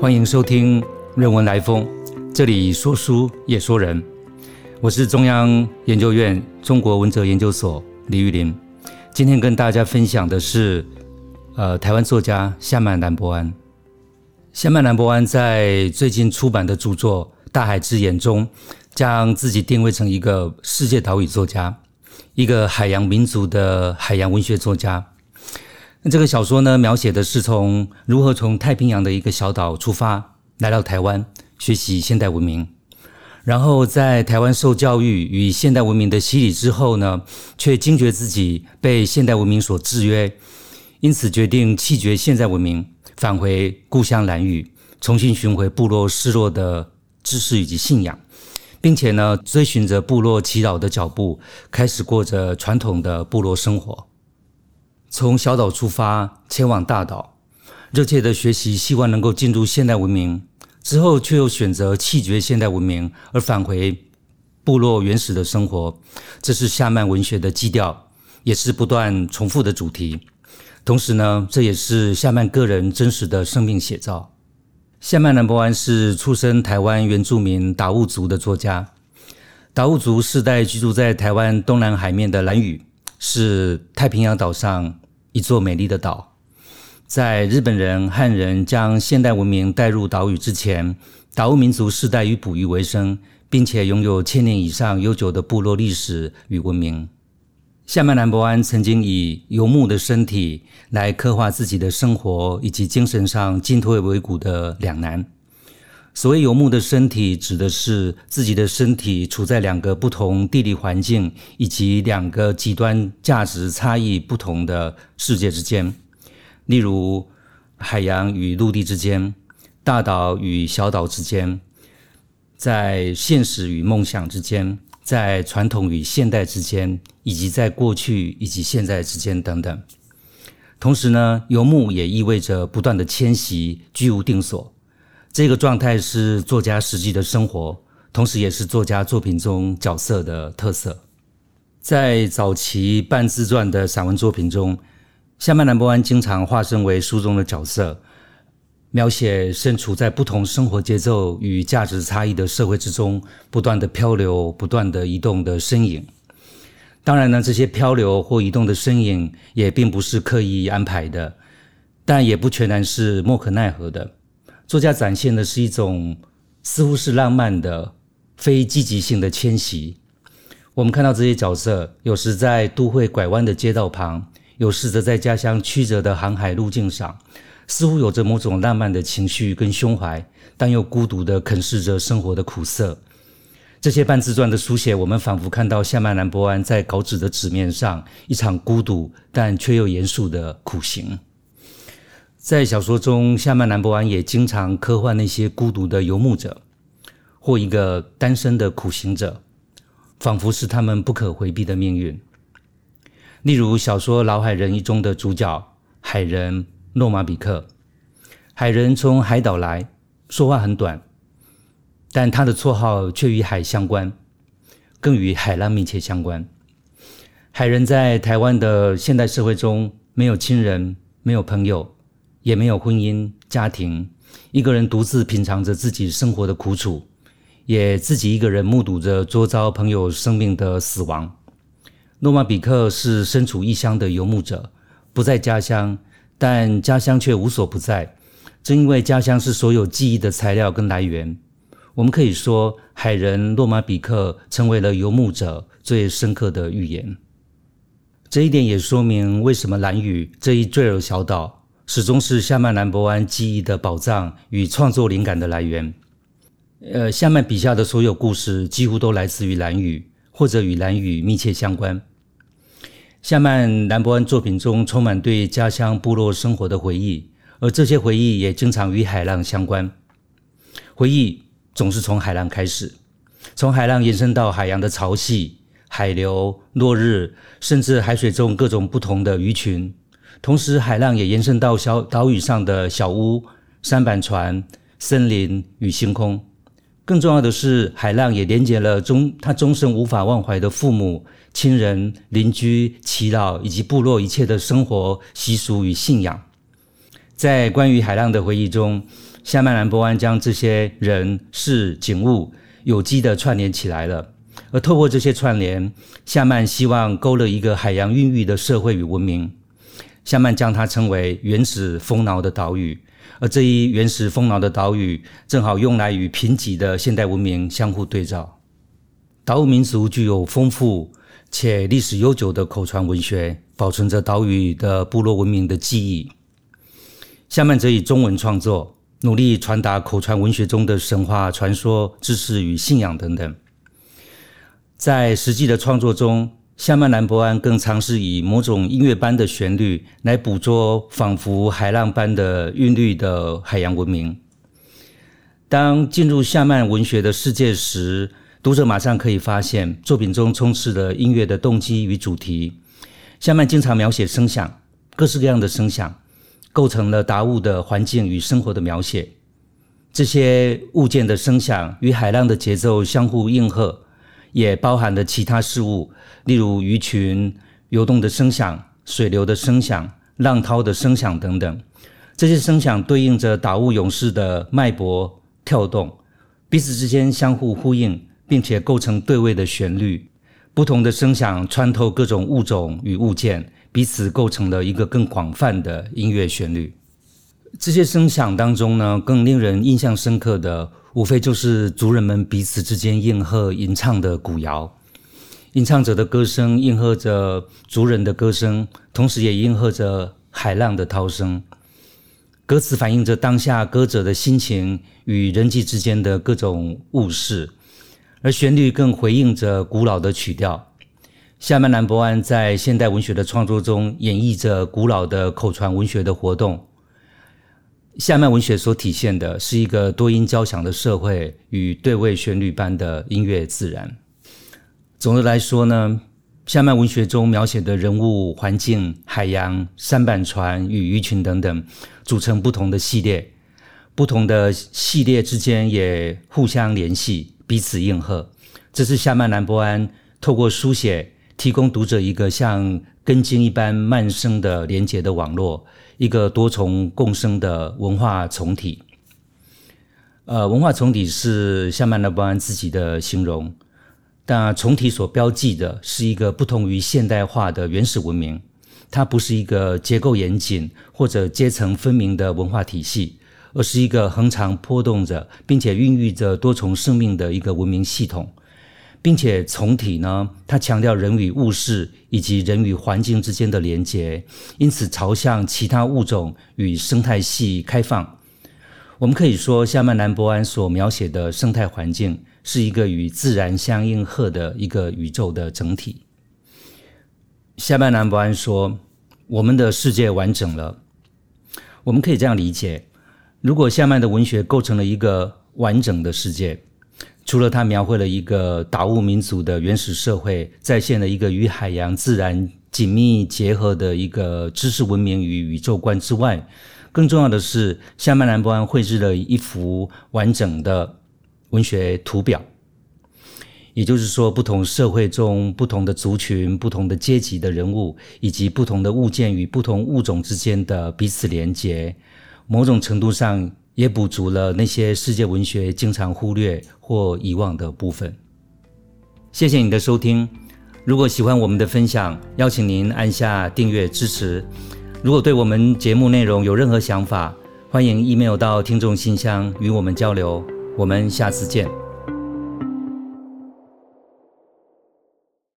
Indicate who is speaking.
Speaker 1: 欢迎收听《人文来风》，这里说书也说人。我是中央研究院中国文哲研究所李玉林。今天跟大家分享的是，呃，台湾作家夏曼兰博安。夏曼兰博安在最近出版的著作《大海之眼》中，将自己定位成一个世界岛屿作家，一个海洋民族的海洋文学作家。那这个小说呢，描写的是从如何从太平洋的一个小岛出发，来到台湾学习现代文明，然后在台湾受教育与现代文明的洗礼之后呢，却惊觉自己被现代文明所制约，因此决定弃绝现代文明，返回故乡兰屿，重新寻回部落失落的知识以及信仰，并且呢，追寻着部落祈祷的脚步，开始过着传统的部落生活。从小岛出发，前往大岛，热切的学习，希望能够进入现代文明。之后，却又选择弃绝现代文明，而返回部落原始的生活。这是夏曼文学的基调，也是不断重复的主题。同时呢，这也是夏曼个人真实的生命写照。夏曼南博安是出生台湾原住民达悟族的作家。达悟族世代居住在台湾东南海面的兰屿。是太平洋岛上一座美丽的岛。在日本人、汉人将现代文明带入岛屿之前，岛民族世代以捕鱼为生，并且拥有千年以上悠久的部落历史与文明。夏曼南博安曾经以游牧的身体来刻画自己的生活以及精神上进退维谷的两难。所谓游牧的身体，指的是自己的身体处在两个不同地理环境以及两个极端价值差异不同的世界之间，例如海洋与陆地之间，大岛与小岛之间，在现实与梦想之间，在传统与现代之间，以及在过去以及现在之间等等。同时呢，游牧也意味着不断的迁徙，居无定所。这个状态是作家实际的生活，同时也是作家作品中角色的特色。在早期半自传的散文作品中，夏曼兰波安经常化身为书中的角色，描写身处在不同生活节奏与价值差异的社会之中，不断的漂流、不断的移动的身影。当然呢，这些漂流或移动的身影也并不是刻意安排的，但也不全然是莫可奈何的。作家展现的是一种似乎是浪漫的、非积极性的迁徙。我们看到这些角色，有时在都会拐弯的街道旁，有时则在家乡曲折的航海路径上，似乎有着某种浪漫的情绪跟胸怀，但又孤独的啃噬着生活的苦涩。这些半自传的书写，我们仿佛看到夏曼兰波安在稿纸的纸面上一场孤独但却又严肃的苦行。在小说中，夏曼南博安也经常刻画那些孤独的游牧者，或一个单身的苦行者，仿佛是他们不可回避的命运。例如，小说《老海人》一中的主角海人诺马比克，海人从海岛来，说话很短，但他的绰号却与海相关，更与海浪密切相关。海人在台湾的现代社会中，没有亲人，没有朋友。也没有婚姻家庭，一个人独自品尝着自己生活的苦楚，也自己一个人目睹着周遭朋友生命的死亡。诺马比克是身处异乡的游牧者，不在家乡，但家乡却无所不在。正因为家乡是所有记忆的材料跟来源，我们可以说，海人诺马比克成为了游牧者最深刻的预言。这一点也说明为什么蓝屿这一坠落小岛。始终是夏曼兰博安记忆的宝藏与创作灵感的来源。呃，夏曼笔下的所有故事几乎都来自于蓝屿，或者与蓝屿密切相关。夏曼兰博安作品中充满对家乡部落生活的回忆，而这些回忆也经常与海浪相关。回忆总是从海浪开始，从海浪延伸到海洋的潮汐、海流、落日，甚至海水中各种不同的鱼群。同时，海浪也延伸到小岛屿上的小屋、舢板船、森林与星空。更重要的是，海浪也连接了终他终生无法忘怀的父母、亲人、邻居、祈祷以及部落一切的生活习俗与信仰。在关于海浪的回忆中，夏曼兰波湾将这些人事景物有机的串联起来了。而透过这些串联，夏曼希望勾勒一个海洋孕育的社会与文明。夏曼将它称为原始丰饶的岛屿，而这一原始丰饶的岛屿正好用来与贫瘠的现代文明相互对照。岛屿民族具有丰富且历史悠久的口传文学，保存着岛屿的部落文明的记忆。夏曼则以中文创作，努力传达口传文学中的神话传说、知识与信仰等等。在实际的创作中，夏曼兰博安更尝试以某种音乐般的旋律来捕捉仿佛海浪般的韵律的海洋文明。当进入夏曼文学的世界时，读者马上可以发现作品中充斥了音乐的动机与主题。夏曼经常描写声响，各式各样的声响构成了达悟的环境与生活的描写。这些物件的声响与海浪的节奏相互应和。也包含了其他事物，例如鱼群游动的声响、水流的声响、浪涛的声响等等。这些声响对应着打物勇士的脉搏跳动，彼此之间相互呼应，并且构成对位的旋律。不同的声响穿透各种物种与物件，彼此构成了一个更广泛的音乐旋律。这些声响当中呢，更令人印象深刻的。无非就是族人们彼此之间应和吟唱的古谣，吟唱者的歌声应和着族人的歌声，同时也应和着海浪的涛声。歌词反映着当下歌者的心情与人际之间的各种物事，而旋律更回应着古老的曲调。夏曼南博安在现代文学的创作中演绎着古老的口传文学的活动。夏曼文学所体现的是一个多音交响的社会与对位旋律般的音乐自然。总的来说呢，夏曼文学中描写的人物、环境、海洋、舢板船与鱼群等等，组成不同的系列，不同的系列之间也互相联系，彼此应和。这是夏曼兰波安透过书写，提供读者一个像根茎一般蔓生的连结的网络。一个多重共生的文化重体，呃，文化重体是夏曼德波安自己的形容，但重体所标记的是一个不同于现代化的原始文明，它不是一个结构严谨或者阶层分明的文化体系，而是一个恒常波动着并且孕育着多重生命的一个文明系统。并且从体呢，它强调人与物事以及人与环境之间的连结，因此朝向其他物种与生态系开放。我们可以说，夏曼南博安所描写的生态环境是一个与自然相应和的一个宇宙的整体。夏曼南博安说：“我们的世界完整了。”我们可以这样理解：如果夏曼的文学构成了一个完整的世界。除了他描绘了一个达悟民族的原始社会，再现了一个与海洋自然紧密结合的一个知识文明与宇宙观之外，更重要的是，夏曼兰波安绘制了一幅完整的文学图表。也就是说，不同社会中不同的族群、不同的阶级的人物，以及不同的物件与不同物种之间的彼此连接，某种程度上。也补足了那些世界文学经常忽略或遗忘的部分。谢谢你的收听。如果喜欢我们的分享，邀请您按下订阅支持。如果对我们节目内容有任何想法，欢迎 email 到听众信箱与我们交流。我们下次见。